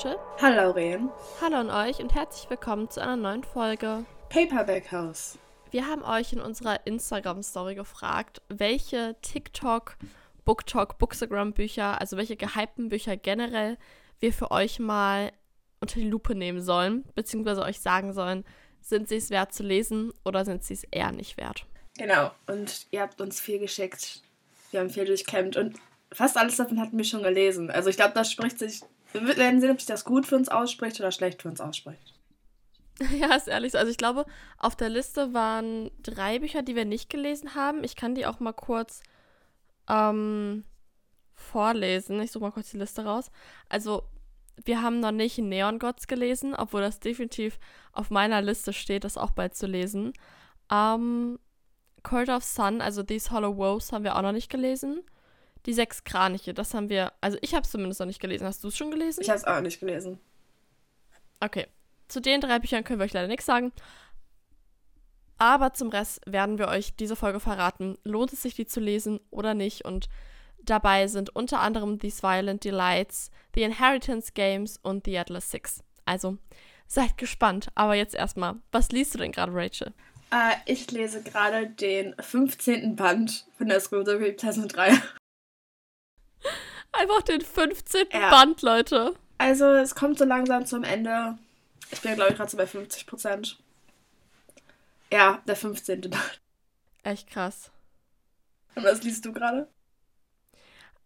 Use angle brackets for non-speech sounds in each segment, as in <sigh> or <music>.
Rachel. Hallo Lauren. Hallo an euch und herzlich willkommen zu einer neuen Folge Paperback House. Wir haben euch in unserer Instagram-Story gefragt, welche TikTok, BookTok, Bookstagram-Bücher, also welche gehypten Bücher generell wir für euch mal unter die Lupe nehmen sollen, beziehungsweise euch sagen sollen, sind sie es wert zu lesen oder sind sie es eher nicht wert. Genau, und ihr habt uns viel geschickt. Wir haben viel durchkämmt und fast alles davon hatten wir schon gelesen. Also ich glaube, das spricht sich. Wir werden sehen, ob sich das gut für uns ausspricht oder schlecht für uns ausspricht. <laughs> Ja, ist ehrlich so. Also ich glaube, auf der Liste waren drei Bücher, die wir nicht gelesen haben. Ich kann die auch mal kurz ähm, vorlesen. Ich suche mal kurz die Liste raus. Also wir haben noch nicht Neon Gods gelesen, obwohl das definitiv auf meiner Liste steht, das auch bald zu lesen. Ähm, Court of Sun, also These Hollow Woes, haben wir auch noch nicht gelesen. Die sechs Kraniche, das haben wir, also ich habe es zumindest noch nicht gelesen. Hast du es schon gelesen? Ich habe es auch nicht gelesen. Okay. Zu den drei Büchern können wir euch leider nichts sagen. Aber zum Rest werden wir euch diese Folge verraten. Lohnt es sich, die zu lesen oder nicht? Und dabei sind unter anderem These Violent Delights, The Inheritance Games und The Atlas Six. Also seid gespannt. Aber jetzt erstmal, was liest du denn gerade, Rachel? Äh, ich lese gerade den 15. Band von der School of 2003. Einfach den 15. Ja. Band, Leute. Also, es kommt so langsam zum Ende. Ich bin, glaube ich, gerade so bei 50 Prozent. Ja, der 15. Band. Echt krass. Und was liest du gerade?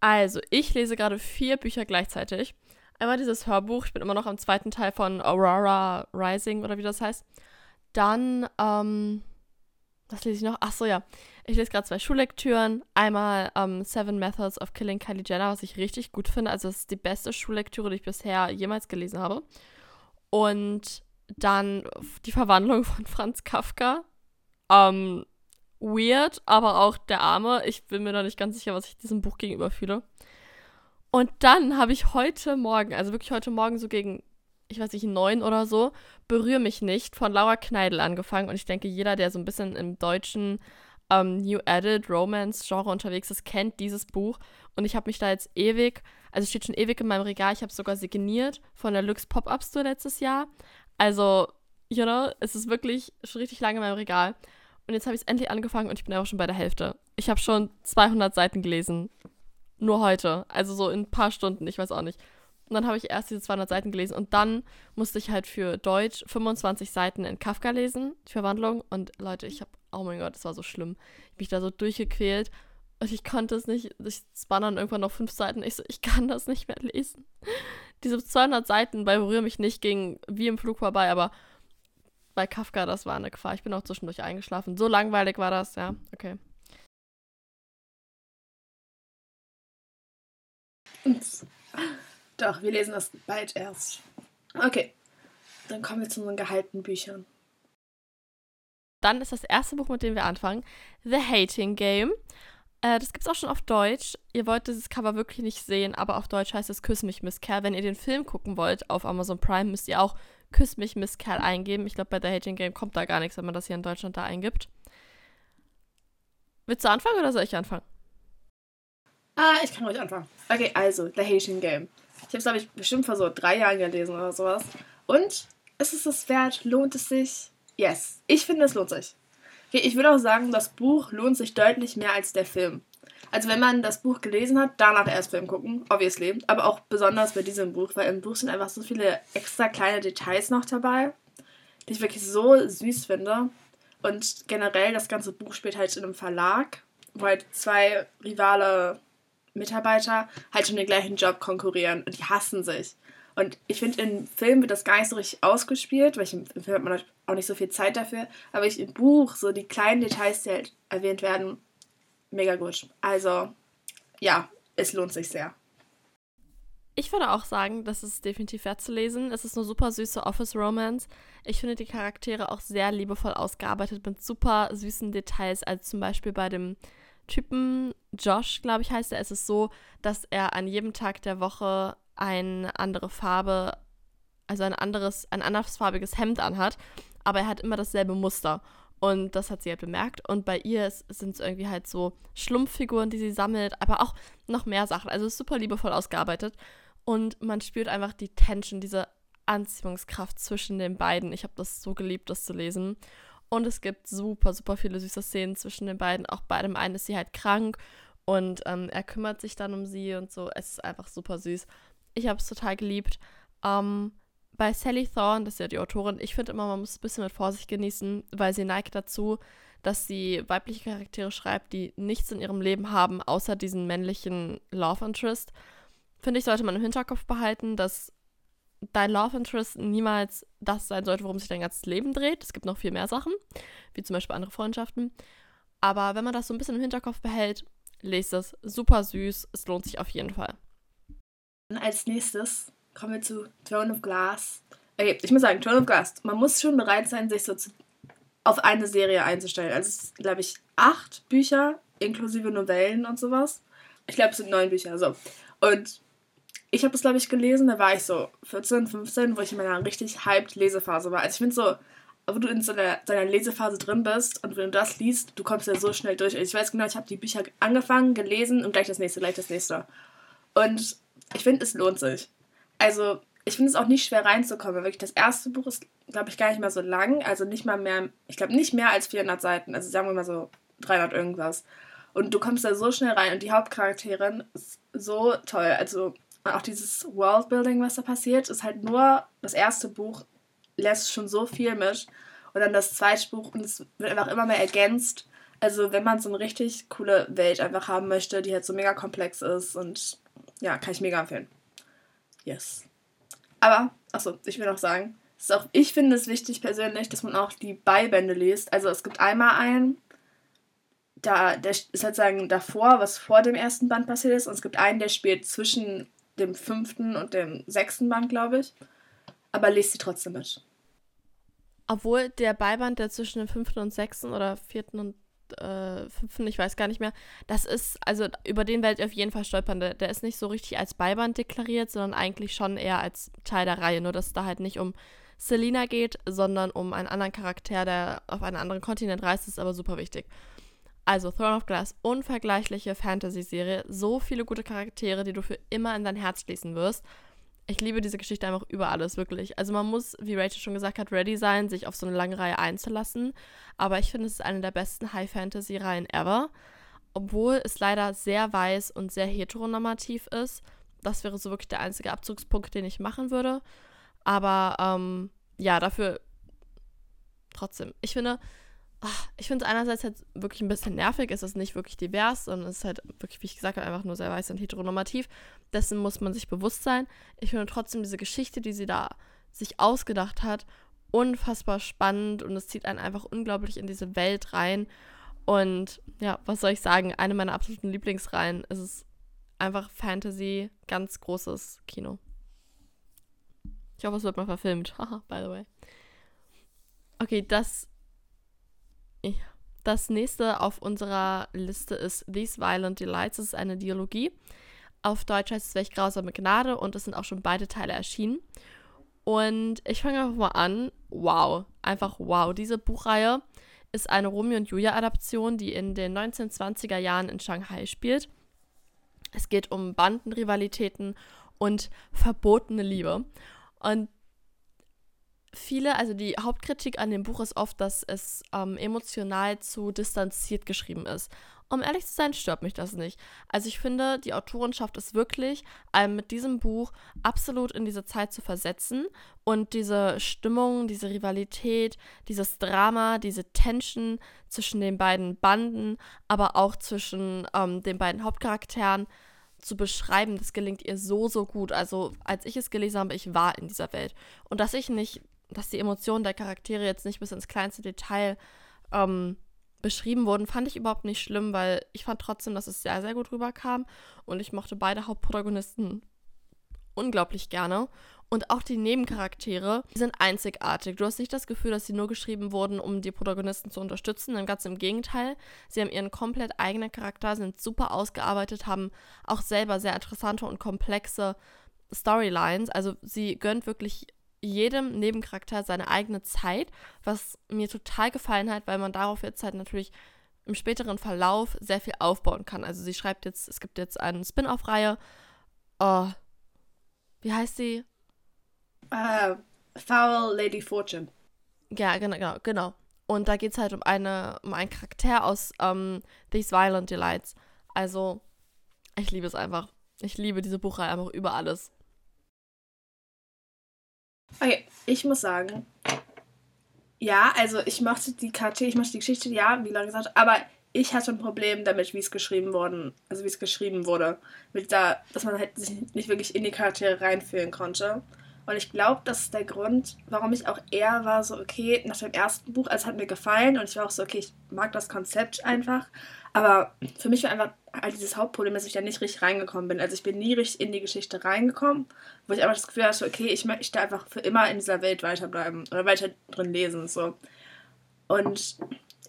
Also, ich lese gerade vier Bücher gleichzeitig. Einmal dieses Hörbuch, ich bin immer noch am zweiten Teil von Aurora Rising oder wie das heißt. Dann, ähm, was lese ich noch? Ach so, ja. Ich lese gerade zwei Schullektüren. Einmal ähm, Seven Methods of Killing Kylie Jenner, was ich richtig gut finde. Also, das ist die beste Schullektüre, die ich bisher jemals gelesen habe. Und dann die Verwandlung von Franz Kafka. Ähm, weird, aber auch der Arme. Ich bin mir noch nicht ganz sicher, was ich diesem Buch gegenüber fühle. Und dann habe ich heute Morgen, also wirklich heute Morgen so gegen ich weiß nicht, neun oder so, Berühr mich nicht von Laura Kneidel angefangen. Und ich denke, jeder, der so ein bisschen im deutschen ähm, New Added Romance Genre unterwegs ist, kennt dieses Buch. Und ich habe mich da jetzt ewig, also steht schon ewig in meinem Regal. Ich habe es sogar signiert von der Lux Pop-Up Store letztes Jahr. Also, you know, es ist wirklich schon richtig lange in meinem Regal. Und jetzt habe ich es endlich angefangen und ich bin auch schon bei der Hälfte. Ich habe schon 200 Seiten gelesen. Nur heute. Also so in ein paar Stunden, ich weiß auch nicht. Und dann habe ich erst diese 200 Seiten gelesen und dann musste ich halt für Deutsch 25 Seiten in Kafka lesen, die Verwandlung. Und Leute, ich habe, oh mein Gott, das war so schlimm. Ich habe mich da so durchgequält und ich konnte es nicht. Ich, es waren dann irgendwann noch fünf Seiten. Ich so, ich kann das nicht mehr lesen. Diese 200 Seiten bei Berühr mich nicht ging wie im Flug vorbei, aber bei Kafka, das war eine Gefahr. Ich bin auch zwischendurch eingeschlafen. So langweilig war das, ja, okay. Doch, wir lesen das bald erst. Okay, dann kommen wir zu unseren gehaltenen Büchern. Dann ist das erste Buch, mit dem wir anfangen, The Hating Game. Äh, das es auch schon auf Deutsch. Ihr wollt dieses Cover wirklich nicht sehen, aber auf Deutsch heißt es Küss mich, Miss Kerl. Wenn ihr den Film gucken wollt auf Amazon Prime, müsst ihr auch Küss mich, Miss Kerl eingeben. Ich glaube, bei The Hating Game kommt da gar nichts, wenn man das hier in Deutschland da eingibt. Willst du anfangen oder soll ich anfangen? Ah, ich kann ruhig anfangen. Okay, also, The Hating Game. Ich habe es, glaube ich, bestimmt vor so drei Jahren gelesen oder sowas. Und ist es das wert? Lohnt es sich? Yes. Ich finde, es lohnt sich. Okay, ich würde auch sagen, das Buch lohnt sich deutlich mehr als der Film. Also wenn man das Buch gelesen hat, danach erst Film gucken, obviously. Aber auch besonders bei diesem Buch, weil im Buch sind einfach so viele extra kleine Details noch dabei, die ich wirklich so süß finde. Und generell, das ganze Buch spielt halt in einem Verlag, wo halt zwei Rivale Mitarbeiter halt schon den gleichen Job konkurrieren und die hassen sich. Und ich finde, im Film wird das gar nicht so richtig ausgespielt, weil ich, im Film hat man auch nicht so viel Zeit dafür. Aber ich im Buch, so die kleinen Details, die halt erwähnt werden, mega gut. Also, ja, es lohnt sich sehr. Ich würde auch sagen, das ist definitiv wert zu lesen. Es ist eine super süße Office-Romance. Ich finde die Charaktere auch sehr liebevoll ausgearbeitet mit super süßen Details, als zum Beispiel bei dem Typen, Josh, glaube ich, heißt er, ist es so, dass er an jedem Tag der Woche eine andere Farbe, also ein anderes, ein andersfarbiges Hemd anhat, aber er hat immer dasselbe Muster. Und das hat sie halt bemerkt. Und bei ihr sind es irgendwie halt so Schlumpffiguren, die sie sammelt, aber auch noch mehr Sachen. Also super liebevoll ausgearbeitet. Und man spürt einfach die Tension, diese Anziehungskraft zwischen den beiden. Ich habe das so geliebt, das zu lesen. Und es gibt super, super viele süße Szenen zwischen den beiden. Auch bei dem einen ist sie halt krank und ähm, er kümmert sich dann um sie und so. Es ist einfach super süß. Ich habe es total geliebt. Ähm, bei Sally Thorne, das ist ja die Autorin, ich finde immer, man muss es ein bisschen mit Vorsicht genießen, weil sie neigt dazu, dass sie weibliche Charaktere schreibt, die nichts in ihrem Leben haben, außer diesen männlichen Love Interest. Finde ich, sollte man im Hinterkopf behalten, dass dein Love Interest niemals das sein sollte, worum sich dein ganzes Leben dreht. Es gibt noch viel mehr Sachen, wie zum Beispiel andere Freundschaften. Aber wenn man das so ein bisschen im Hinterkopf behält, lest es. Super süß. Es lohnt sich auf jeden Fall. Als nächstes kommen wir zu Throne of Glass. Okay, ich muss sagen, Throne of Glass. Man muss schon bereit sein, sich so zu, auf eine Serie einzustellen. Also es sind, glaube ich, acht Bücher, inklusive Novellen und sowas. Ich glaube, es sind neun Bücher. So. Und ich habe das, glaube ich, gelesen, da war ich so 14, 15, wo ich in meiner richtig hyped Lesephase war. Also ich finde so, wo du in so einer, Lesephase drin bist und wenn du das liest, du kommst ja so schnell durch. Ich weiß genau, ich habe die Bücher angefangen, gelesen und gleich das nächste, gleich das nächste. Und ich finde, es lohnt sich. Also, ich finde es auch nicht schwer reinzukommen. Wirklich, das erste Buch ist, glaube ich, gar nicht mehr so lang. Also nicht mal mehr, ich glaube nicht mehr als 400 Seiten. Also sagen wir mal so 300 irgendwas. Und du kommst da so schnell rein und die Hauptcharakterin ist so toll. Also auch dieses Worldbuilding, was da passiert, ist halt nur das erste Buch, lässt schon so viel mit. Und dann das zweite Buch und es wird einfach immer mehr ergänzt. Also, wenn man so eine richtig coole Welt einfach haben möchte, die halt so mega komplex ist und ja, kann ich mega empfehlen. Yes. Aber, achso, ich will noch sagen, ist auch, ich finde es wichtig persönlich, dass man auch die Beibände liest. Also, es gibt einmal einen, da, der ist halt sagen davor, was vor dem ersten Band passiert ist, und es gibt einen, der spielt zwischen dem fünften und dem sechsten Band, glaube ich. Aber lest sie trotzdem mit. Obwohl der Beiband, der zwischen dem fünften und sechsten oder vierten und äh, fünften, ich weiß gar nicht mehr, das ist, also über den werdet ihr auf jeden Fall stolpern. Der, der ist nicht so richtig als Beiband deklariert, sondern eigentlich schon eher als Teil der Reihe. Nur, dass es da halt nicht um Selina geht, sondern um einen anderen Charakter, der auf einen anderen Kontinent reist, ist aber super wichtig. Also Throne of Glass, unvergleichliche Fantasy-Serie, so viele gute Charaktere, die du für immer in dein Herz schließen wirst. Ich liebe diese Geschichte einfach über alles, wirklich. Also man muss, wie Rachel schon gesagt hat, ready sein, sich auf so eine lange Reihe einzulassen. Aber ich finde, es ist eine der besten High-Fantasy-Reihen ever. Obwohl es leider sehr weiß und sehr heteronormativ ist. Das wäre so wirklich der einzige Abzugspunkt, den ich machen würde. Aber ähm, ja, dafür trotzdem. Ich finde, ich finde es einerseits halt wirklich ein bisschen nervig, es ist nicht wirklich divers, sondern es ist halt wirklich, wie ich gesagt habe, einfach nur sehr weiß und heteronormativ. Dessen muss man sich bewusst sein. Ich finde trotzdem diese Geschichte, die sie da sich ausgedacht hat, unfassbar spannend und es zieht einen einfach unglaublich in diese Welt rein. Und ja, was soll ich sagen? Eine meiner absoluten Lieblingsreihen. Es ist einfach Fantasy, ganz großes Kino. Ich hoffe, es wird mal verfilmt. <laughs> Haha, by the way. Okay, das das nächste auf unserer Liste ist These Violent Delights. Das ist eine Dialogie. Auf Deutsch heißt es Welch grausame Gnade und es sind auch schon beide Teile erschienen. Und ich fange einfach mal an. Wow, einfach wow. Diese Buchreihe ist eine Romeo und Julia Adaption, die in den 1920er Jahren in Shanghai spielt. Es geht um Bandenrivalitäten und verbotene Liebe. Und viele, also die Hauptkritik an dem Buch ist oft, dass es ähm, emotional zu distanziert geschrieben ist. Um ehrlich zu sein, stört mich das nicht. Also ich finde, die Autorin schafft es wirklich, einem mit diesem Buch absolut in diese Zeit zu versetzen und diese Stimmung, diese Rivalität, dieses Drama, diese Tension zwischen den beiden Banden, aber auch zwischen ähm, den beiden Hauptcharakteren zu beschreiben, das gelingt ihr so, so gut. Also, als ich es gelesen habe, ich war in dieser Welt. Und dass ich nicht dass die Emotionen der Charaktere jetzt nicht bis ins kleinste Detail ähm, beschrieben wurden, fand ich überhaupt nicht schlimm, weil ich fand trotzdem, dass es sehr, sehr gut rüberkam und ich mochte beide Hauptprotagonisten unglaublich gerne. Und auch die Nebencharaktere die sind einzigartig. Du hast nicht das Gefühl, dass sie nur geschrieben wurden, um die Protagonisten zu unterstützen. Denn ganz im Gegenteil. Sie haben ihren komplett eigenen Charakter, sind super ausgearbeitet, haben auch selber sehr interessante und komplexe Storylines. Also sie gönnt wirklich jedem Nebencharakter seine eigene Zeit, was mir total gefallen hat, weil man darauf jetzt halt natürlich im späteren Verlauf sehr viel aufbauen kann. Also sie schreibt jetzt, es gibt jetzt eine Spin-off-Reihe. Oh, Wie heißt sie? Uh, Foul Lady Fortune. Ja, genau, genau, genau. Und da geht es halt um eine, um einen Charakter aus ähm, These Violent Delights. Also, ich liebe es einfach. Ich liebe diese Buchreihe einfach über alles. Okay, ich muss sagen, ja, also ich mochte die Charaktere, ich mochte die Geschichte, ja, wie lange gesagt, aber ich hatte ein Problem damit, wie es geschrieben worden, also wie es geschrieben wurde, mit da, dass man halt sich nicht wirklich in die Charaktere reinfühlen konnte. Und ich glaube, das ist der Grund, warum ich auch eher war so, okay, nach dem ersten Buch, also hat mir gefallen und ich war auch so, okay, ich mag das Konzept einfach. Aber für mich war einfach halt dieses Hauptproblem, dass ich da nicht richtig reingekommen bin. Also ich bin nie richtig in die Geschichte reingekommen, wo ich einfach das Gefühl hatte, okay, ich möchte einfach für immer in dieser Welt weiterbleiben oder weiter drin lesen. So. Und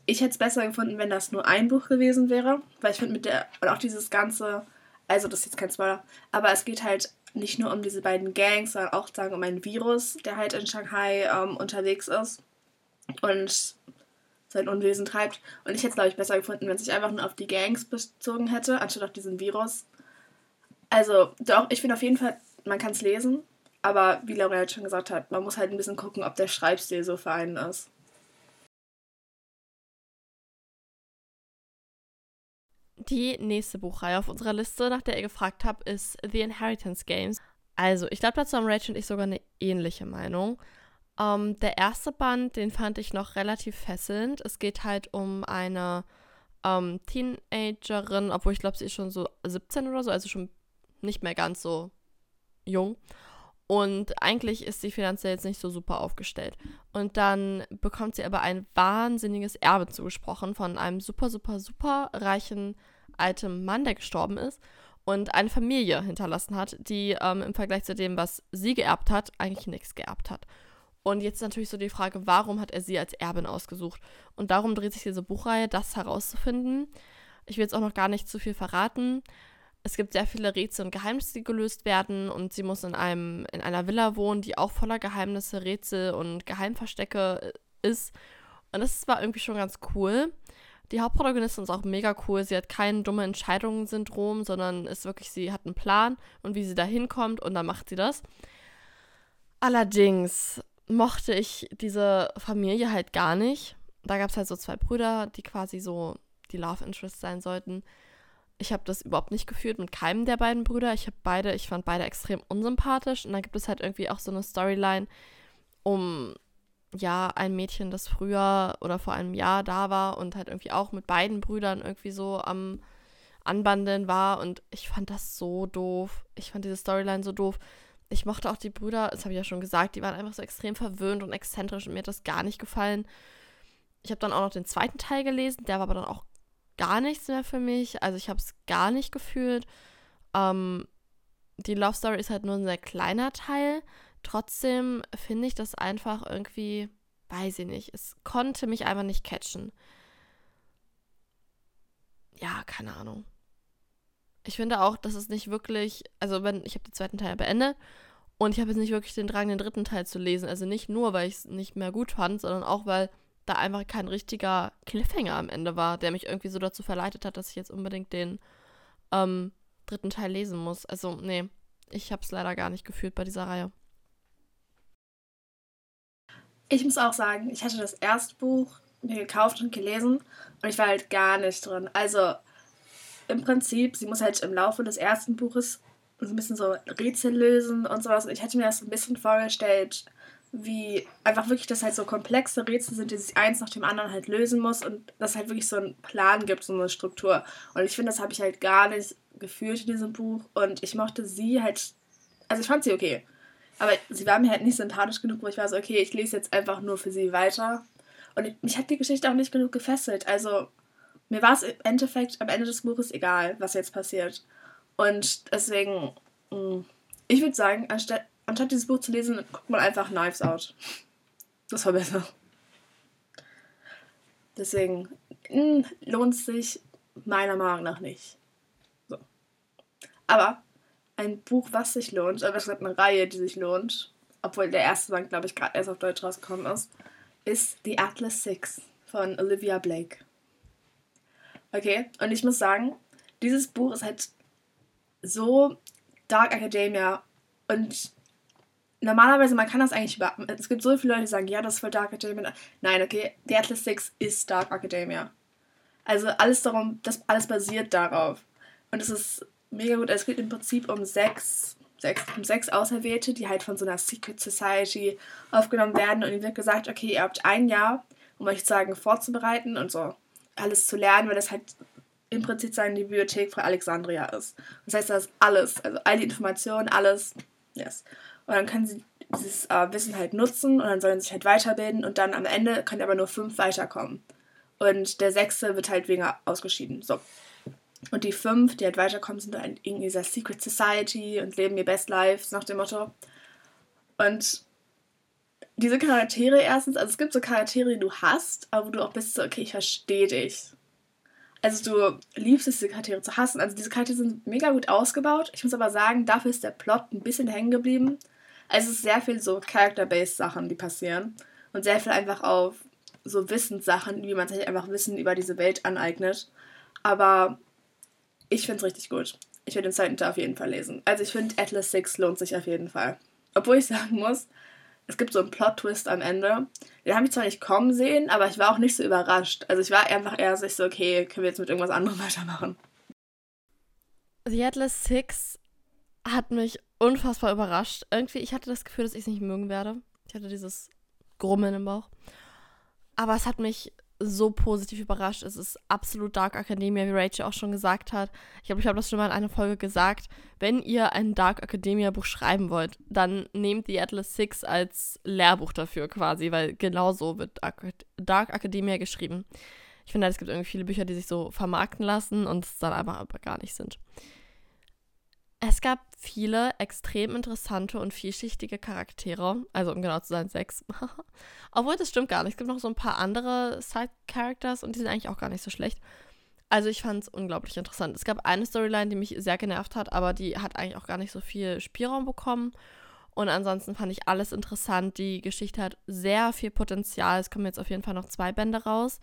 ich hätte es besser gefunden, wenn das nur ein Buch gewesen wäre, weil ich finde mit der, und auch dieses ganze, also das ist jetzt kein Spoiler, aber es geht halt nicht nur um diese beiden Gangs, sondern auch sagen um ein Virus, der halt in Shanghai ähm, unterwegs ist und sein Unwesen treibt. Und ich hätte es, glaube ich, besser gefunden, wenn es sich einfach nur auf die Gangs bezogen hätte, anstatt auf diesen Virus. Also, doch, ich finde auf jeden Fall, man kann es lesen, aber wie Laura halt schon gesagt hat, man muss halt ein bisschen gucken, ob der Schreibstil so für einen ist. Die nächste Buchreihe auf unserer Liste, nach der ihr gefragt habt, ist The Inheritance Games. Also, ich glaube, dazu haben Rachel und ich sogar eine ähnliche Meinung. Ähm, der erste Band, den fand ich noch relativ fesselnd. Es geht halt um eine ähm, Teenagerin, obwohl ich glaube, sie ist schon so 17 oder so, also schon nicht mehr ganz so jung. Und eigentlich ist sie finanziell jetzt nicht so super aufgestellt. Und dann bekommt sie aber ein wahnsinniges Erbe zugesprochen von einem super, super, super reichen alten Mann, der gestorben ist und eine Familie hinterlassen hat, die ähm, im Vergleich zu dem, was sie geerbt hat, eigentlich nichts geerbt hat. Und jetzt natürlich so die Frage, warum hat er sie als Erbin ausgesucht? Und darum dreht sich diese Buchreihe, das herauszufinden. Ich will jetzt auch noch gar nicht zu viel verraten es gibt sehr viele Rätsel und Geheimnisse, die gelöst werden und sie muss in einem in einer Villa wohnen, die auch voller Geheimnisse, Rätsel und Geheimverstecke äh, ist. Und das war irgendwie schon ganz cool. Die Hauptprotagonistin ist auch mega cool. Sie hat kein dumme Entscheidungen-Syndrom, sondern ist wirklich, sie hat einen Plan und wie sie da hinkommt und dann macht sie das. Allerdings mochte ich diese Familie halt gar nicht. Da gab es halt so zwei Brüder, die quasi so die Love Interest sein sollten ich habe das überhaupt nicht gefühlt mit keinem der beiden Brüder. Ich habe beide, ich fand beide extrem unsympathisch. Und dann gibt es halt irgendwie auch so eine Storyline um ja ein Mädchen, das früher oder vor einem Jahr da war und halt irgendwie auch mit beiden Brüdern irgendwie so am Anbandeln war. Und ich fand das so doof. Ich fand diese Storyline so doof. Ich mochte auch die Brüder, das habe ich ja schon gesagt, die waren einfach so extrem verwöhnt und exzentrisch und mir hat das gar nicht gefallen. Ich habe dann auch noch den zweiten Teil gelesen, der war aber dann auch gar nichts mehr für mich. Also ich habe es gar nicht gefühlt. Ähm, die Love Story ist halt nur ein sehr kleiner Teil. Trotzdem finde ich das einfach irgendwie, weiß ich nicht, es konnte mich einfach nicht catchen. Ja, keine Ahnung. Ich finde auch, dass es nicht wirklich, also wenn, ich habe den zweiten Teil beendet und ich habe jetzt nicht wirklich den Drang, den dritten Teil zu lesen. Also nicht nur, weil ich es nicht mehr gut fand, sondern auch, weil da einfach kein richtiger Cliffhanger am Ende war, der mich irgendwie so dazu verleitet hat, dass ich jetzt unbedingt den ähm, dritten Teil lesen muss. Also, nee, ich habe es leider gar nicht gefühlt bei dieser Reihe. Ich muss auch sagen, ich hatte das erste Buch mir gekauft und gelesen und ich war halt gar nicht drin. Also im Prinzip, sie muss halt im Laufe des ersten Buches so ein bisschen so Rätsel lösen und sowas. Und ich hätte mir das so ein bisschen vorgestellt, wie einfach wirklich, dass halt so komplexe Rätsel sind, die sich eins nach dem anderen halt lösen muss und dass halt wirklich so einen Plan gibt, so eine Struktur. Und ich finde, das habe ich halt gar nicht gefühlt in diesem Buch und ich mochte sie halt, also ich fand sie okay, aber sie war mir halt nicht sympathisch genug, wo ich war so, okay, ich lese jetzt einfach nur für sie weiter. Und mich hat die Geschichte auch nicht genug gefesselt. Also mir war es im Endeffekt am Ende des Buches egal, was jetzt passiert. Und deswegen, mm, ich würde sagen, anstatt anstatt dieses Buch zu lesen, guckt man einfach Knives Out. Das war besser. Deswegen hm, lohnt sich meiner Meinung nach nicht. So. Aber ein Buch, was sich lohnt, oder gesagt eine Reihe, die sich lohnt, obwohl der erste Band, glaube ich, gerade erst auf Deutsch rausgekommen ist, ist The Atlas Six von Olivia Blake. Okay, und ich muss sagen, dieses Buch ist halt so Dark Academia Und normalerweise, man kann das eigentlich über. Es gibt so viele Leute, die sagen, ja, das ist voll Dark Academia. Nein, okay, The Atlas Six ist Dark Academia. Also alles darum, das alles basiert darauf. Und es ist mega gut. Es geht im Prinzip um sechs, sechs, um sechs Auserwählte, die halt von so einer Secret Society aufgenommen werden. Und ihnen wird gesagt, okay, ihr habt ein Jahr, um euch sagen, vorzubereiten und so alles zu lernen, weil das halt im Prinzip seine Bibliothek von Alexandria ist. Das heißt, das ist alles, also all die Informationen, alles, yes. Und dann können sie dieses äh, Wissen halt nutzen und dann sollen sie sich halt weiterbilden und dann am Ende können aber nur fünf weiterkommen. Und der sechste wird halt weniger ausgeschieden. So. Und die fünf, die halt weiterkommen, sind halt in dieser Secret Society und leben ihr Best Life, nach dem Motto. Und diese Charaktere erstens, also es gibt so Charaktere, die du hast, aber wo du auch bist so, okay, ich verstehe dich. Also du liebst es, diese Charaktere zu hassen. Also diese Charaktere sind mega gut ausgebaut. Ich muss aber sagen, dafür ist der Plot ein bisschen hängen geblieben. Also es ist sehr viel so Character-based Sachen, die passieren. Und sehr viel einfach auf so Wissenssachen, wie man sich einfach Wissen über diese Welt aneignet. Aber ich finde es richtig gut. Ich werde den zweiten Teil auf jeden Fall lesen. Also ich finde Atlas 6 lohnt sich auf jeden Fall. Obwohl ich sagen muss, es gibt so einen Plot-Twist am Ende. Den habe ich zwar nicht kommen sehen, aber ich war auch nicht so überrascht. Also ich war einfach eher so, okay, können wir jetzt mit irgendwas anderem <laughs> weitermachen. The Atlas Six hat mich unfassbar überrascht. Irgendwie, ich hatte das Gefühl, dass ich es nicht mögen werde. Ich hatte dieses Grummeln im Bauch. Aber es hat mich so positiv überrascht. Es ist absolut Dark Academia, wie Rachel auch schon gesagt hat. Ich glaube, ich habe das schon mal in einer Folge gesagt. Wenn ihr ein Dark Academia Buch schreiben wollt, dann nehmt die Atlas Six als Lehrbuch dafür quasi, weil genau so wird Dark Academia geschrieben. Ich finde, es gibt irgendwie viele Bücher, die sich so vermarkten lassen und es dann aber, aber gar nicht sind. Es gab viele extrem interessante und vielschichtige Charaktere. Also, um genau zu sein, sechs. <laughs> Obwohl, das stimmt gar nicht. Es gibt noch so ein paar andere Side-Characters und die sind eigentlich auch gar nicht so schlecht. Also, ich fand es unglaublich interessant. Es gab eine Storyline, die mich sehr genervt hat, aber die hat eigentlich auch gar nicht so viel Spielraum bekommen. Und ansonsten fand ich alles interessant. Die Geschichte hat sehr viel Potenzial. Es kommen jetzt auf jeden Fall noch zwei Bände raus.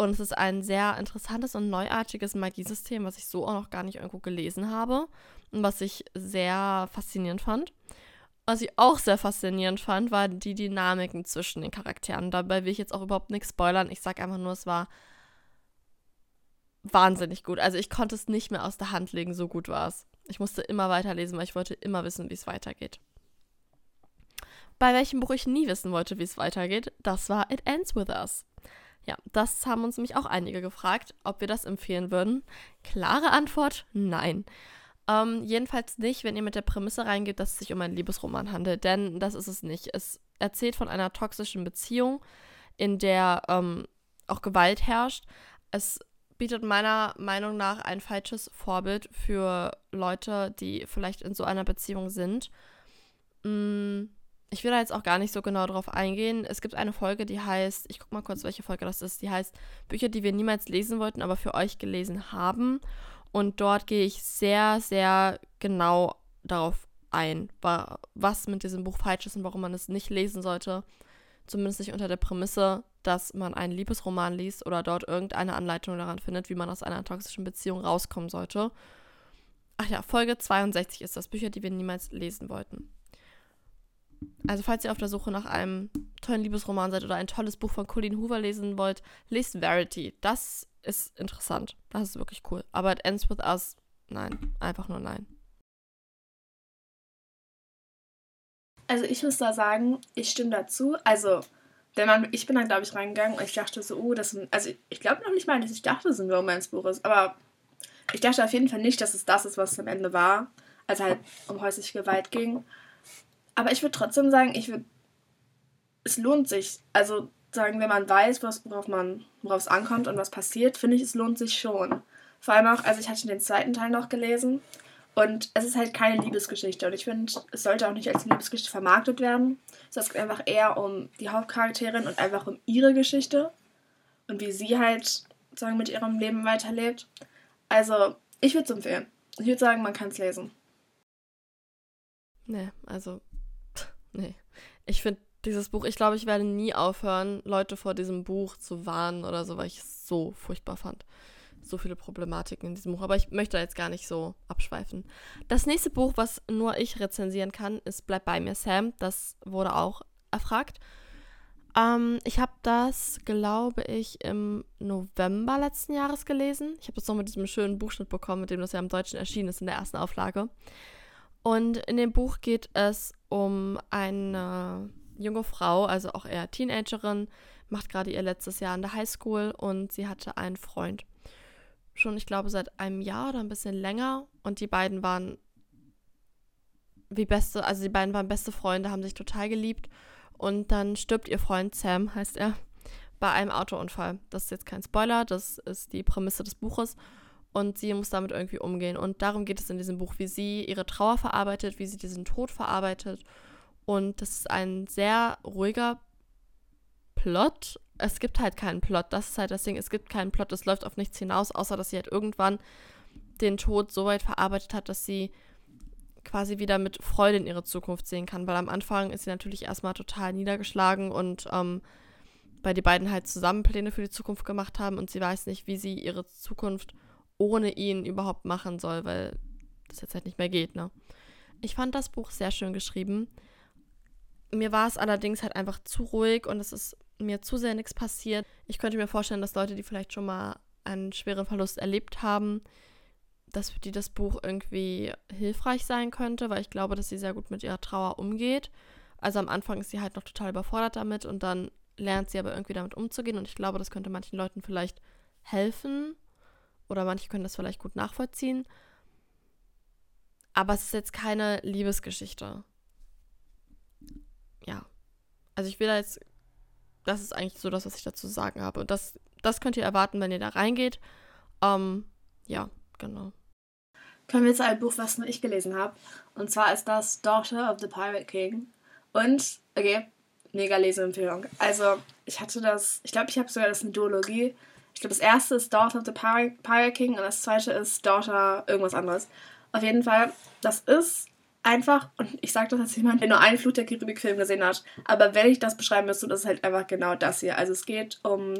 Und es ist ein sehr interessantes und neuartiges Magiesystem, was ich so auch noch gar nicht irgendwo gelesen habe und was ich sehr faszinierend fand. Was ich auch sehr faszinierend fand, war die Dynamiken zwischen den Charakteren. Dabei will ich jetzt auch überhaupt nichts spoilern. Ich sage einfach nur, es war wahnsinnig gut. Also ich konnte es nicht mehr aus der Hand legen, so gut war es. Ich musste immer weiterlesen, weil ich wollte immer wissen, wie es weitergeht. Bei welchem Buch ich nie wissen wollte, wie es weitergeht, das war It Ends With Us. Ja, das haben uns nämlich auch einige gefragt, ob wir das empfehlen würden. Klare Antwort, nein. Ähm, jedenfalls nicht, wenn ihr mit der Prämisse reingeht, dass es sich um einen Liebesroman handelt, denn das ist es nicht. Es erzählt von einer toxischen Beziehung, in der ähm, auch Gewalt herrscht. Es bietet meiner Meinung nach ein falsches Vorbild für Leute, die vielleicht in so einer Beziehung sind. Mm, ich will da jetzt auch gar nicht so genau drauf eingehen. Es gibt eine Folge, die heißt, ich guck mal kurz, welche Folge das ist, die heißt Bücher, die wir niemals lesen wollten, aber für euch gelesen haben. Und dort gehe ich sehr, sehr genau darauf ein, was mit diesem Buch falsch ist und warum man es nicht lesen sollte. Zumindest nicht unter der Prämisse, dass man einen Liebesroman liest oder dort irgendeine Anleitung daran findet, wie man aus einer toxischen Beziehung rauskommen sollte. Ach ja, Folge 62 ist das Bücher, die wir niemals lesen wollten. Also falls ihr auf der Suche nach einem tollen Liebesroman seid oder ein tolles Buch von Colleen Hoover lesen wollt, lest Verity. Das ist interessant. Das ist wirklich cool. Aber It Ends With Us, nein. Einfach nur nein. Also ich muss da sagen, ich stimme dazu. Also, wenn man, ich bin dann, glaube ich, reingegangen und ich dachte so, oh, das ist also ich glaube noch nicht mal, dass ich dachte, dass es ein Romance-Buch ist, aber ich dachte auf jeden Fall nicht, dass es das ist, was es am Ende war, als halt um häusliche Gewalt ging. Aber ich würde trotzdem sagen, ich würde. Es lohnt sich. Also sagen, wenn man weiß, worauf man, worauf es ankommt und was passiert, finde ich, es lohnt sich schon. Vor allem auch, also ich hatte den zweiten Teil noch gelesen und es ist halt keine Liebesgeschichte und ich finde, es sollte auch nicht als Liebesgeschichte vermarktet werden. Es geht einfach eher um die Hauptcharakterin und einfach um ihre Geschichte und wie sie halt sagen mit ihrem Leben weiterlebt. Also, ich würde es empfehlen. Ich würde sagen, man kann es lesen. Nee, also Nee. Ich finde dieses Buch, ich glaube, ich werde nie aufhören, Leute vor diesem Buch zu warnen oder so, weil ich es so furchtbar fand. so viele Problematiken in diesem Buch. Aber ich möchte da jetzt gar nicht so abschweifen. Das nächste Buch, was nur ich rezensieren kann, ist Bleib bei mir, Sam. Das wurde auch erfragt. Ähm, ich habe das, glaube ich, im November letzten Jahres gelesen. Ich habe das noch mit diesem schönen Buchschnitt bekommen, mit dem das ja im Deutschen erschienen ist in der ersten Auflage. Und in dem Buch geht es um eine junge Frau, also auch eher Teenagerin, macht gerade ihr letztes Jahr in der Highschool und sie hatte einen Freund. Schon, ich glaube, seit einem Jahr oder ein bisschen länger. Und die beiden waren wie beste, also die beiden waren beste Freunde, haben sich total geliebt. Und dann stirbt ihr Freund Sam, heißt er, bei einem Autounfall. Das ist jetzt kein Spoiler, das ist die Prämisse des Buches. Und sie muss damit irgendwie umgehen. Und darum geht es in diesem Buch, wie sie ihre Trauer verarbeitet, wie sie diesen Tod verarbeitet. Und das ist ein sehr ruhiger Plot. Es gibt halt keinen Plot. Das ist halt das Ding. Es gibt keinen Plot. Es läuft auf nichts hinaus, außer dass sie halt irgendwann den Tod so weit verarbeitet hat, dass sie quasi wieder mit Freude in ihre Zukunft sehen kann, weil am Anfang ist sie natürlich erstmal total niedergeschlagen und ähm, weil die beiden halt zusammen Pläne für die Zukunft gemacht haben und sie weiß nicht, wie sie ihre Zukunft ohne ihn überhaupt machen soll, weil das jetzt halt nicht mehr geht, ne? Ich fand das Buch sehr schön geschrieben. Mir war es allerdings halt einfach zu ruhig und es ist mir zu sehr nichts passiert. Ich könnte mir vorstellen, dass Leute, die vielleicht schon mal einen schweren Verlust erlebt haben, dass für die das Buch irgendwie hilfreich sein könnte, weil ich glaube, dass sie sehr gut mit ihrer Trauer umgeht. Also am Anfang ist sie halt noch total überfordert damit und dann lernt sie aber irgendwie damit umzugehen und ich glaube, das könnte manchen Leuten vielleicht helfen oder manche können das vielleicht gut nachvollziehen. Aber es ist jetzt keine Liebesgeschichte. Ja. Also ich will da jetzt, das ist eigentlich so das, was ich dazu sagen habe. Und das, das könnt ihr erwarten, wenn ihr da reingeht. Ähm, ja, genau. Kommen wir zu einem Buch, was nur ich gelesen habe. Und zwar ist das Daughter of the Pirate King. Und, okay, mega Leseempfehlung. Also, ich hatte das, ich glaube, ich habe sogar das in Duologie. Ich glaube, das erste ist Daughter of the Pirate King und das zweite ist Daughter irgendwas anderes. Auf jeden Fall, das ist einfach, und ich sage das als jemand, der nur einen Flut der Karibik-Film gesehen hat, aber wenn ich das beschreiben müsste, das ist halt einfach genau das hier. Also, es geht um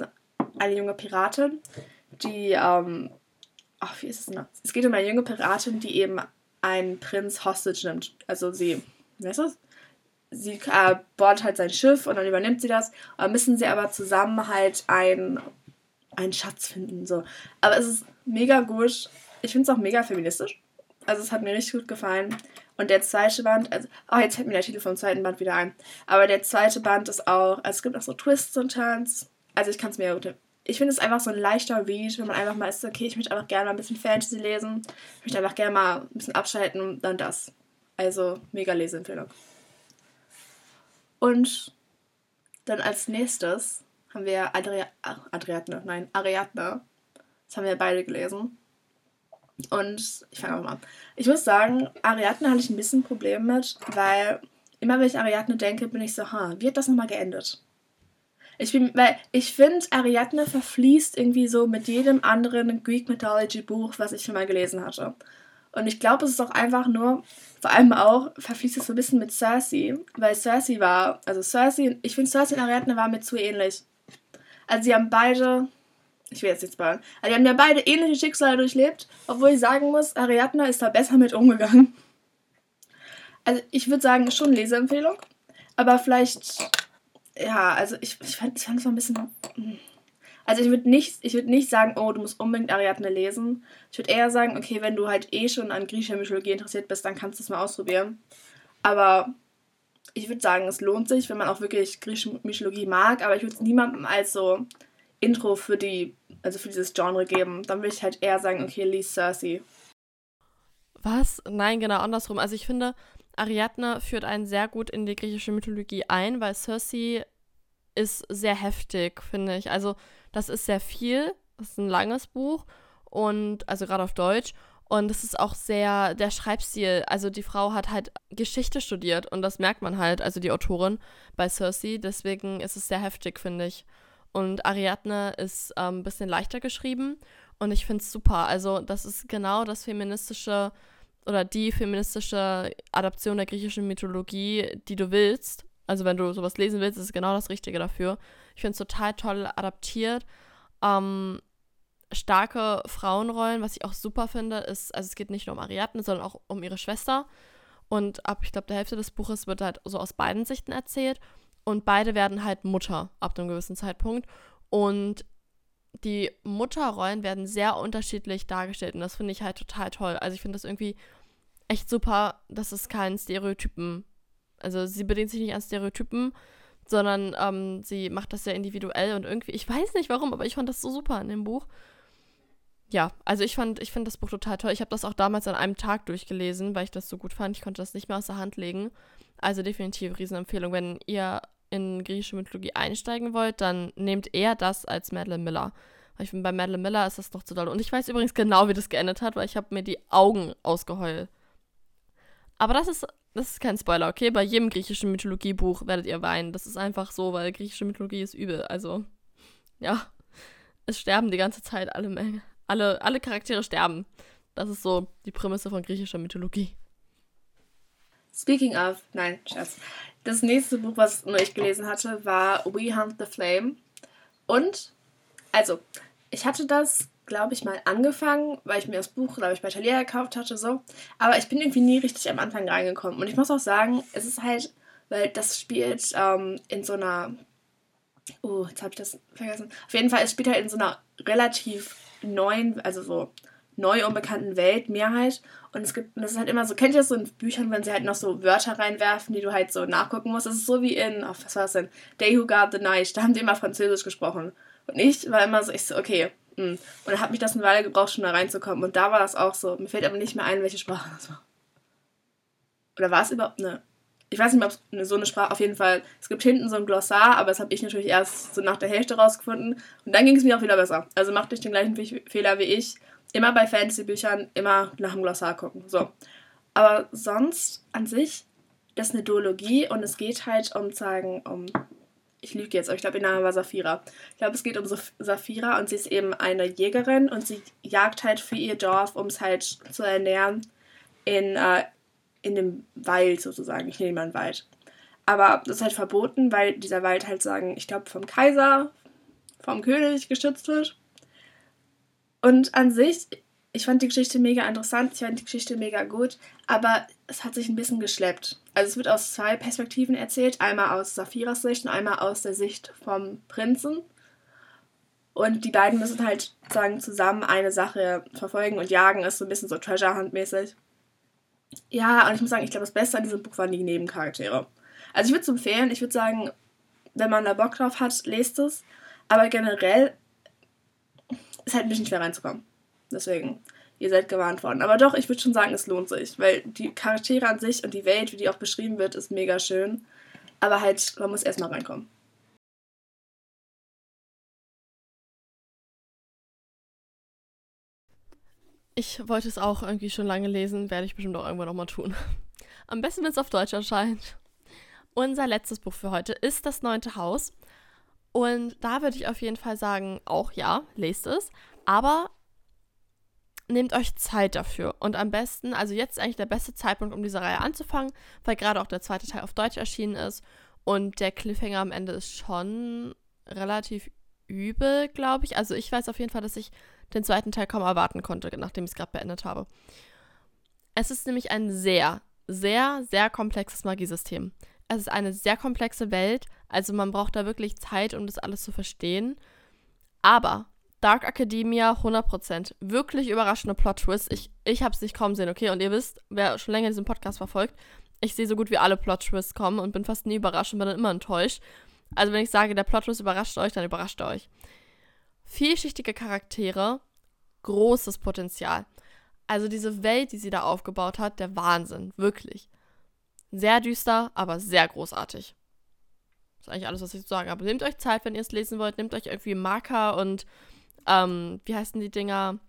eine junge Piratin, die ähm, ach, wie ist es denn? Es geht um eine junge Piratin, die eben einen Prinz hostage nimmt. Also sie, wie heißt das? Sie äh, bohrt halt sein Schiff und dann übernimmt sie das. Und dann müssen sie aber zusammen halt ein, einen Schatz finden. So. Aber es ist mega gut. Ich finde es auch mega feministisch. Also es hat mir richtig gut gefallen. Und der zweite Band, also, oh, jetzt fällt mir der Titel vom zweiten Band wieder ein. Aber der zweite Band ist auch, also es gibt auch so Twists und Turns. Also ich kann es mir ich finde es einfach so ein leichter Read, wenn man einfach mal ist, okay, ich möchte einfach gerne mal ein bisschen Fantasy lesen. Ich möchte einfach gerne mal ein bisschen abschalten dann das. Also mega Leseempfehlung. Und dann als nächstes haben wir Adria Ach, Adriatne, nein, Ariadne. Das haben wir beide gelesen. Und ich fange mal an. Ich muss sagen, Ariadne hatte ich ein bisschen Problem mit, weil immer wenn ich Ariadne denke, bin ich so, ha, wie hat das nochmal geendet? Ich bin, weil ich finde, Ariadne verfließt irgendwie so mit jedem anderen Greek Mythology Buch, was ich schon mal gelesen hatte. Und ich glaube, es ist auch einfach nur, vor allem auch, verfließt es so ein bisschen mit Cersei, weil Cersei war, also Cersei, ich finde Cersei und Ariadne waren mir zu ähnlich. Also sie haben beide, ich will jetzt nicht spoilern, also die haben ja beide ähnliche Schicksale durchlebt, obwohl ich sagen muss, Ariadne ist da besser mit umgegangen. Also ich würde sagen, schon Leseempfehlung, aber vielleicht ja, also ich, ich fand es ich ein bisschen. Hm. Also ich würde nicht, würd nicht sagen, oh, du musst unbedingt Ariadne lesen. Ich würde eher sagen, okay, wenn du halt eh schon an griechischer Mythologie interessiert bist, dann kannst du es mal ausprobieren. Aber ich würde sagen, es lohnt sich, wenn man auch wirklich griechische Mythologie mag, aber ich würde es niemandem als so Intro für die, also für dieses Genre geben. Dann würde ich halt eher sagen, okay, lies Cersei. Was? Nein, genau andersrum. Also ich finde, Ariadne führt einen sehr gut in die griechische Mythologie ein, weil Cersei ist sehr heftig, finde ich. Also, das ist sehr viel. Das ist ein langes Buch und also gerade auf Deutsch. Und es ist auch sehr der Schreibstil. Also die Frau hat halt Geschichte studiert und das merkt man halt, also die Autorin bei Cersei. Deswegen ist es sehr heftig, finde ich. Und Ariadne ist ähm, ein bisschen leichter geschrieben und ich finde es super. Also das ist genau das feministische oder die feministische Adaption der griechischen Mythologie, die du willst. Also wenn du sowas lesen willst, ist es genau das Richtige dafür. Ich finde es total toll adaptiert. Ähm, starke Frauenrollen, was ich auch super finde, ist, also es geht nicht nur um Ariadne, sondern auch um ihre Schwester. Und ab, ich glaube, der Hälfte des Buches wird halt so aus beiden Sichten erzählt. Und beide werden halt Mutter ab einem gewissen Zeitpunkt. Und die Mutterrollen werden sehr unterschiedlich dargestellt. Und das finde ich halt total toll. Also ich finde das irgendwie echt super, dass es keinen Stereotypen, also sie bedient sich nicht an Stereotypen, sondern ähm, sie macht das sehr individuell und irgendwie, ich weiß nicht warum, aber ich fand das so super in dem Buch. Ja, also ich fand, ich finde das Buch total toll. Ich habe das auch damals an einem Tag durchgelesen, weil ich das so gut fand. Ich konnte das nicht mehr aus der Hand legen. Also definitiv Riesenempfehlung. Wenn ihr in griechische Mythologie einsteigen wollt, dann nehmt eher das als Madeline Miller. Weil ich finde, bei Madeline Miller ist das noch zu doll. Und ich weiß übrigens genau, wie das geendet hat, weil ich habe mir die Augen ausgeheult. Aber das ist das ist kein Spoiler, okay? Bei jedem griechischen Mythologiebuch werdet ihr weinen. Das ist einfach so, weil griechische Mythologie ist übel. Also, ja. Es sterben die ganze Zeit alle Menge. Alle, alle Charaktere sterben. Das ist so die Prämisse von griechischer Mythologie. Speaking of, nein, Scherz. Das nächste Buch, was nur ich gelesen hatte, war We Hunt the Flame. Und, also, ich hatte das glaube ich, mal angefangen, weil ich mir das Buch, glaube ich, bei Thalia gekauft hatte, so. Aber ich bin irgendwie nie richtig am Anfang reingekommen. Und ich muss auch sagen, es ist halt, weil das spielt ähm, in so einer. Oh, jetzt habe ich das vergessen. Auf jeden Fall, es spielt halt in so einer relativ neuen, also so neu unbekannten Welt, Mehrheit. Und es gibt, das ist halt immer so, kennt ihr das so in Büchern, wenn sie halt noch so Wörter reinwerfen, die du halt so nachgucken musst? Das ist so wie in, oh, was war das denn? Day Who Guard the Night, da haben die immer Französisch gesprochen. Und ich war immer so, ich so, okay, hm. Und dann hat mich das eine Weile gebraucht, schon da reinzukommen. Und da war das auch so. Mir fällt aber nicht mehr ein, welche Sprache das war. Oder war es überhaupt eine? Ich weiß nicht ob es so eine Sprache, auf jeden Fall. Es gibt hinten so ein Glossar, aber das habe ich natürlich erst so nach der Hälfte rausgefunden. Und dann ging es mir auch wieder besser. Also macht nicht den gleichen Fehler wie ich. Immer bei Fantasy-Büchern, immer nach dem Glossar gucken. So. Aber sonst an sich, das ist eine Duologie und es geht halt um sagen, um ich lüge jetzt, aber ich glaube, ihr Name war Safira. Ich glaube, es geht um Safira und sie ist eben eine Jägerin und sie jagt halt für ihr Dorf, um es halt zu ernähren, in, äh, in dem Wald sozusagen. Ich nehme mal einen Wald. Aber das ist halt verboten, weil dieser Wald halt sagen, ich glaube, vom Kaiser, vom König geschützt wird. Und an sich, ich fand die Geschichte mega interessant, ich fand die Geschichte mega gut, aber es hat sich ein bisschen geschleppt. Also es wird aus zwei Perspektiven erzählt, einmal aus Saphiras Sicht und einmal aus der Sicht vom Prinzen. Und die beiden müssen halt sagen zusammen eine Sache verfolgen und jagen ist so ein bisschen so Treasure Hunt mäßig. Ja, und ich muss sagen, ich glaube, das Beste an diesem Buch waren die Nebencharaktere. Also ich würde es empfehlen, ich würde sagen, wenn man da Bock drauf hat, lest es. Aber generell ist halt ein bisschen schwer reinzukommen. Deswegen, ihr seid gewarnt worden. Aber doch, ich würde schon sagen, es lohnt sich, weil die Charaktere an sich und die Welt, wie die auch beschrieben wird, ist mega schön. Aber halt, man muss erstmal reinkommen. Ich wollte es auch irgendwie schon lange lesen, werde ich bestimmt auch irgendwann nochmal tun. Am besten, wenn es auf Deutsch erscheint. Unser letztes Buch für heute ist Das Neunte Haus. Und da würde ich auf jeden Fall sagen, auch ja, lest es. Aber nehmt euch Zeit dafür. Und am besten, also jetzt ist eigentlich der beste Zeitpunkt, um diese Reihe anzufangen, weil gerade auch der zweite Teil auf Deutsch erschienen ist. Und der Cliffhanger am Ende ist schon relativ übel, glaube ich. Also ich weiß auf jeden Fall, dass ich den zweiten Teil kaum erwarten konnte, nachdem ich es gerade beendet habe. Es ist nämlich ein sehr, sehr, sehr komplexes Magiesystem. Es ist eine sehr komplexe Welt, also man braucht da wirklich Zeit, um das alles zu verstehen. Aber Dark Academia 100%. Wirklich überraschende Plot-Twists. Ich, ich habe es nicht kaum sehen, okay? Und ihr wisst, wer schon länger diesen Podcast verfolgt, ich sehe so gut wie alle Plot-Twists kommen und bin fast nie überrascht und bin dann immer enttäuscht. Also wenn ich sage, der Plot-Twist überrascht euch, dann überrascht euch. Vielschichtige Charaktere, großes Potenzial. Also diese Welt, die sie da aufgebaut hat, der Wahnsinn, wirklich. Sehr düster, aber sehr großartig. Das ist eigentlich alles, was ich zu sagen habe. Nehmt euch Zeit, wenn ihr es lesen wollt. Nehmt euch irgendwie Marker und ähm, wie heißen die Dinger?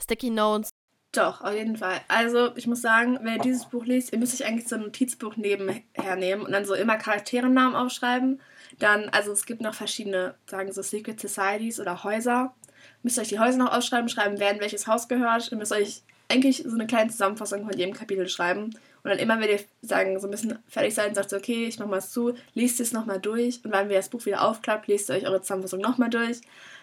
Sticky Notes. Doch, auf jeden Fall. Also, ich muss sagen, ihr dieses Buch liest, ihr müsst euch eigentlich so ein Notizbuch nebenher nehmen und dann so immer Charakterennamen aufschreiben. Dann, also es gibt noch verschiedene, sagen so Secret Societies oder Häuser. Müsst ihr euch die Häuser noch aufschreiben, schreiben, wer in welches Haus gehört. Ihr müsst euch eigentlich so eine kleine Zusammenfassung von jedem Kapitel schreiben. Und dann immer, wenn ihr sagen, so ein bisschen fertig seid, sagt ihr, okay, ich mach mal zu, liest es nochmal durch. Und wenn ihr das Buch wieder aufklappt, lest ihr euch eure Zusammenfassung nochmal durch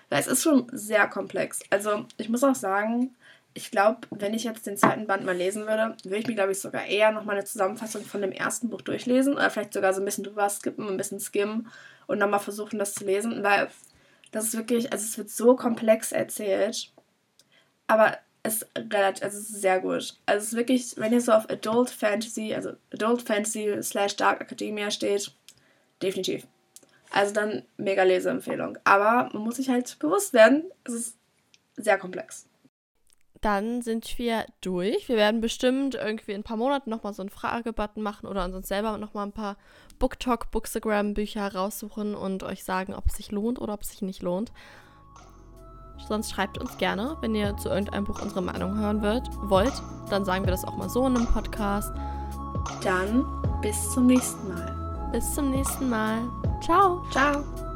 Weil es ist schon sehr komplex. Also ich muss auch sagen, ich glaube, wenn ich jetzt den zweiten Band mal lesen würde, würde ich mir, glaube ich, sogar eher nochmal eine Zusammenfassung von dem ersten Buch durchlesen oder vielleicht sogar so ein bisschen drüber skippen, ein bisschen skimmen und nochmal versuchen, das zu lesen, weil das ist wirklich, also es wird so komplex erzählt, aber es ist relativ, also es ist sehr gut. Also es ist wirklich, wenn ihr so auf Adult Fantasy, also Adult Fantasy slash Dark Academia steht, definitiv. Also dann mega Leseempfehlung. Aber man muss sich halt bewusst werden, es ist sehr komplex dann sind wir durch. Wir werden bestimmt irgendwie in ein paar Monaten nochmal so einen Fragebutton machen oder uns selber nochmal ein paar BookTalk, Bookstagram Bücher raussuchen und euch sagen, ob es sich lohnt oder ob es sich nicht lohnt. Sonst schreibt uns gerne, wenn ihr zu irgendeinem Buch unsere Meinung hören wird, wollt. Dann sagen wir das auch mal so in einem Podcast. Dann bis zum nächsten Mal. Bis zum nächsten Mal. Ciao. Ciao.